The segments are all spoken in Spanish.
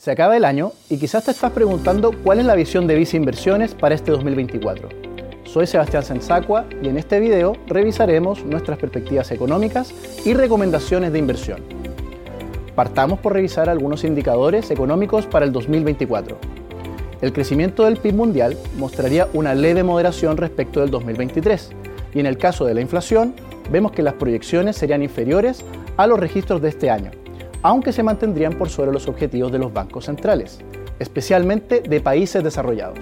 Se acaba el año y quizás te estás preguntando cuál es la visión de Visa Inversiones para este 2024. Soy Sebastián Sensacua y en este video revisaremos nuestras perspectivas económicas y recomendaciones de inversión. Partamos por revisar algunos indicadores económicos para el 2024. El crecimiento del PIB mundial mostraría una leve moderación respecto del 2023 y en el caso de la inflación vemos que las proyecciones serían inferiores a los registros de este año aunque se mantendrían por sobre los objetivos de los bancos centrales, especialmente de países desarrollados.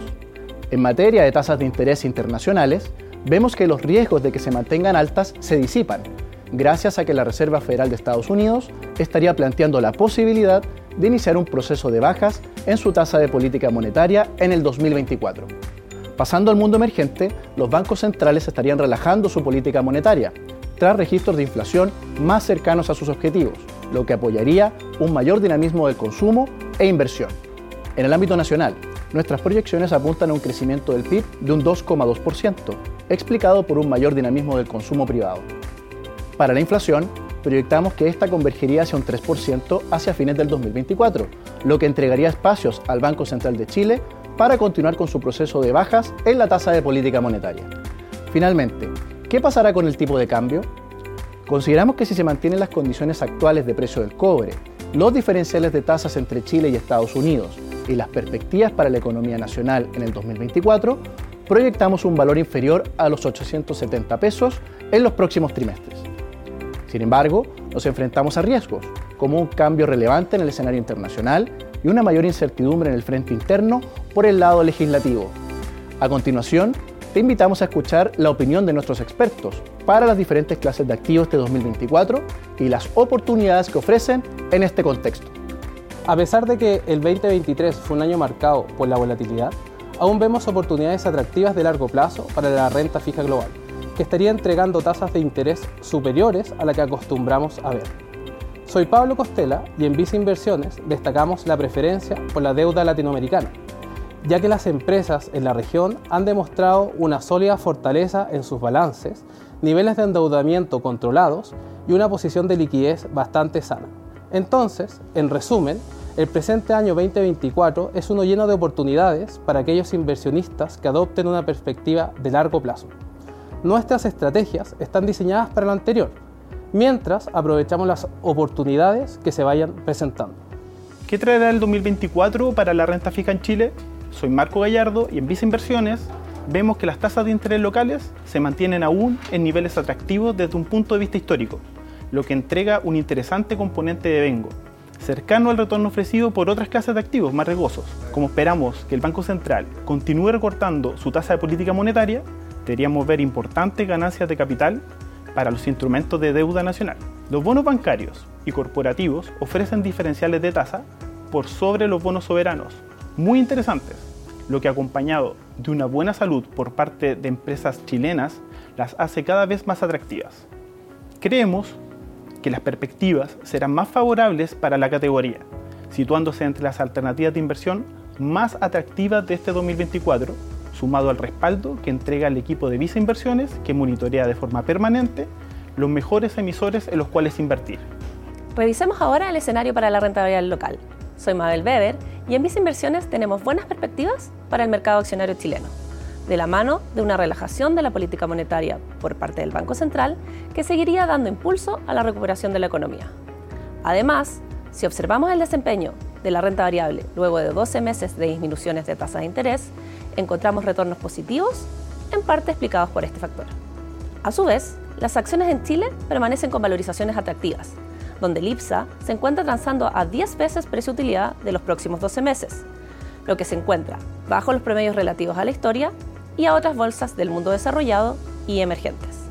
En materia de tasas de interés internacionales, vemos que los riesgos de que se mantengan altas se disipan, gracias a que la Reserva Federal de Estados Unidos estaría planteando la posibilidad de iniciar un proceso de bajas en su tasa de política monetaria en el 2024. Pasando al mundo emergente, los bancos centrales estarían relajando su política monetaria, tras registros de inflación más cercanos a sus objetivos, lo que apoyaría un mayor dinamismo del consumo e inversión. En el ámbito nacional, nuestras proyecciones apuntan a un crecimiento del PIB de un 2,2%, explicado por un mayor dinamismo del consumo privado. Para la inflación, proyectamos que esta convergería hacia un 3% hacia fines del 2024, lo que entregaría espacios al Banco Central de Chile para continuar con su proceso de bajas en la tasa de política monetaria. Finalmente, ¿qué pasará con el tipo de cambio? Consideramos que si se mantienen las condiciones actuales de precio del cobre, los diferenciales de tasas entre Chile y Estados Unidos y las perspectivas para la economía nacional en el 2024, proyectamos un valor inferior a los 870 pesos en los próximos trimestres. Sin embargo, nos enfrentamos a riesgos, como un cambio relevante en el escenario internacional y una mayor incertidumbre en el frente interno por el lado legislativo. A continuación, te invitamos a escuchar la opinión de nuestros expertos para las diferentes clases de activos de 2024 y las oportunidades que ofrecen en este contexto. A pesar de que el 2023 fue un año marcado por la volatilidad, aún vemos oportunidades atractivas de largo plazo para la renta fija global, que estaría entregando tasas de interés superiores a la que acostumbramos a ver. Soy Pablo Costela y en Visa Inversiones destacamos la preferencia por la deuda latinoamericana, ya que las empresas en la región han demostrado una sólida fortaleza en sus balances, niveles de endeudamiento controlados y una posición de liquidez bastante sana. Entonces, en resumen, el presente año 2024 es uno lleno de oportunidades para aquellos inversionistas que adopten una perspectiva de largo plazo. Nuestras estrategias están diseñadas para lo anterior, mientras aprovechamos las oportunidades que se vayan presentando. ¿Qué traerá el 2024 para la renta fija en Chile? Soy Marco Gallardo y en Visa Inversiones vemos que las tasas de interés locales se mantienen aún en niveles atractivos desde un punto de vista histórico, lo que entrega un interesante componente de vengo, cercano al retorno ofrecido por otras clases de activos más riesgosos. Como esperamos que el Banco Central continúe recortando su tasa de política monetaria, deberíamos ver importantes ganancias de capital para los instrumentos de deuda nacional. Los bonos bancarios y corporativos ofrecen diferenciales de tasa por sobre los bonos soberanos, muy interesantes, lo que acompañado de una buena salud por parte de empresas chilenas las hace cada vez más atractivas. Creemos que las perspectivas serán más favorables para la categoría, situándose entre las alternativas de inversión más atractivas de este 2024, sumado al respaldo que entrega el equipo de Visa Inversiones, que monitorea de forma permanente los mejores emisores en los cuales invertir. Revisemos ahora el escenario para la rentabilidad local. Soy Mabel Weber y en Visa Inversiones tenemos buenas perspectivas para el mercado accionario chileno, de la mano de una relajación de la política monetaria por parte del Banco Central que seguiría dando impulso a la recuperación de la economía. Además, si observamos el desempeño de la renta variable luego de 12 meses de disminuciones de tasa de interés, encontramos retornos positivos, en parte explicados por este factor. A su vez, las acciones en Chile permanecen con valorizaciones atractivas, donde el IPSA se encuentra transando a 10 veces precio-utilidad de los próximos 12 meses, lo que se encuentra bajo los promedios relativos a la historia y a otras bolsas del mundo desarrollado y emergentes.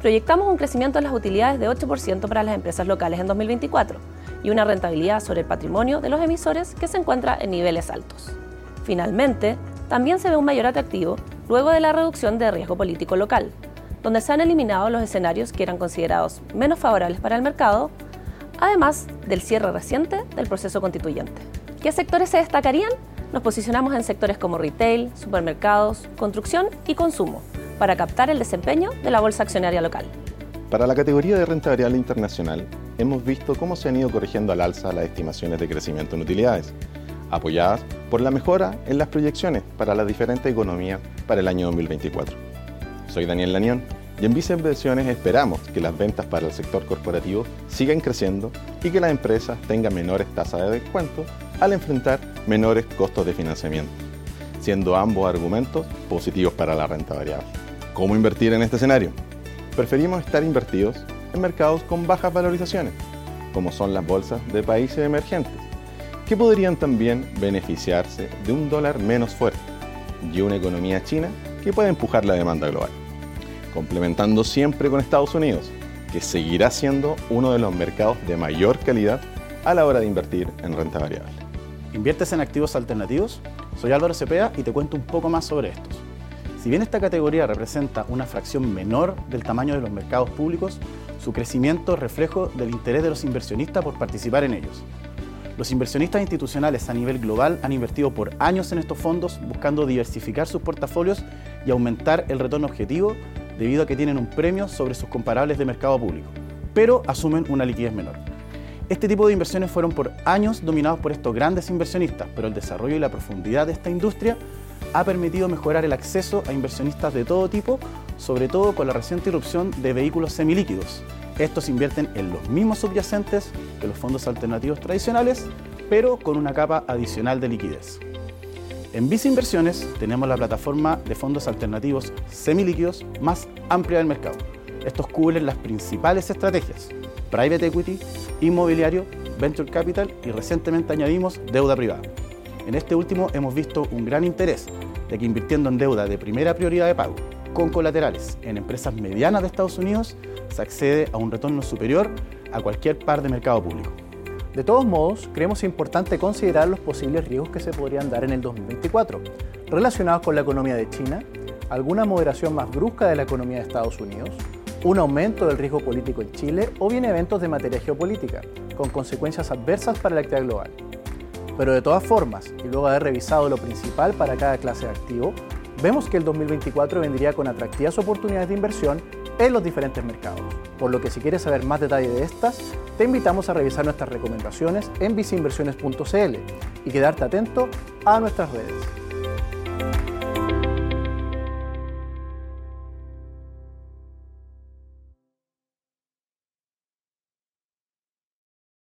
Proyectamos un crecimiento de las utilidades de 8% para las empresas locales en 2024 y una rentabilidad sobre el patrimonio de los emisores que se encuentra en niveles altos. Finalmente, también se ve un mayor atractivo luego de la reducción de riesgo político local, donde se han eliminado los escenarios que eran considerados menos favorables para el mercado, además del cierre reciente del proceso constituyente. ¿Qué sectores se destacarían? Nos posicionamos en sectores como retail, supermercados, construcción y consumo, para captar el desempeño de la bolsa accionaria local. Para la categoría de renta variable internacional, hemos visto cómo se han ido corrigiendo al alza las estimaciones de crecimiento en utilidades, apoyadas por la mejora en las proyecciones para las diferentes economías para el año 2024. Soy Daniel Lanión y en Vice Inversiones esperamos que las ventas para el sector corporativo sigan creciendo y que las empresas tengan menores tasas de descuento al enfrentar menores costos de financiamiento, siendo ambos argumentos positivos para la renta variable. ¿Cómo invertir en este escenario? Preferimos estar invertidos en mercados con bajas valorizaciones, como son las bolsas de países emergentes, que podrían también beneficiarse de un dólar menos fuerte y una economía china que puede empujar la demanda global complementando siempre con Estados Unidos, que seguirá siendo uno de los mercados de mayor calidad a la hora de invertir en renta variable. ¿Inviertes en activos alternativos? Soy Álvaro Cepeda y te cuento un poco más sobre estos. Si bien esta categoría representa una fracción menor del tamaño de los mercados públicos, su crecimiento es reflejo del interés de los inversionistas por participar en ellos. Los inversionistas institucionales a nivel global han invertido por años en estos fondos buscando diversificar sus portafolios y aumentar el retorno objetivo debido a que tienen un premio sobre sus comparables de mercado público, pero asumen una liquidez menor. Este tipo de inversiones fueron por años dominados por estos grandes inversionistas, pero el desarrollo y la profundidad de esta industria ha permitido mejorar el acceso a inversionistas de todo tipo, sobre todo con la reciente irrupción de vehículos semilíquidos. Estos invierten en los mismos subyacentes que los fondos alternativos tradicionales, pero con una capa adicional de liquidez. En Visa Inversiones tenemos la plataforma de fondos alternativos semilíquidos más amplia del mercado. Estos cubren las principales estrategias, private equity, inmobiliario, venture capital y recientemente añadimos deuda privada. En este último hemos visto un gran interés, de que invirtiendo en deuda de primera prioridad de pago, con colaterales en empresas medianas de Estados Unidos, se accede a un retorno superior a cualquier par de mercado público. De todos modos, creemos importante considerar los posibles riesgos que se podrían dar en el 2024, relacionados con la economía de China, alguna moderación más brusca de la economía de Estados Unidos, un aumento del riesgo político en Chile o bien eventos de materia geopolítica, con consecuencias adversas para la actividad global. Pero de todas formas, y luego de haber revisado lo principal para cada clase de activo, vemos que el 2024 vendría con atractivas oportunidades de inversión en los diferentes mercados. Por lo que si quieres saber más detalle de estas, te invitamos a revisar nuestras recomendaciones en viceinversiones.cl y quedarte atento a nuestras redes.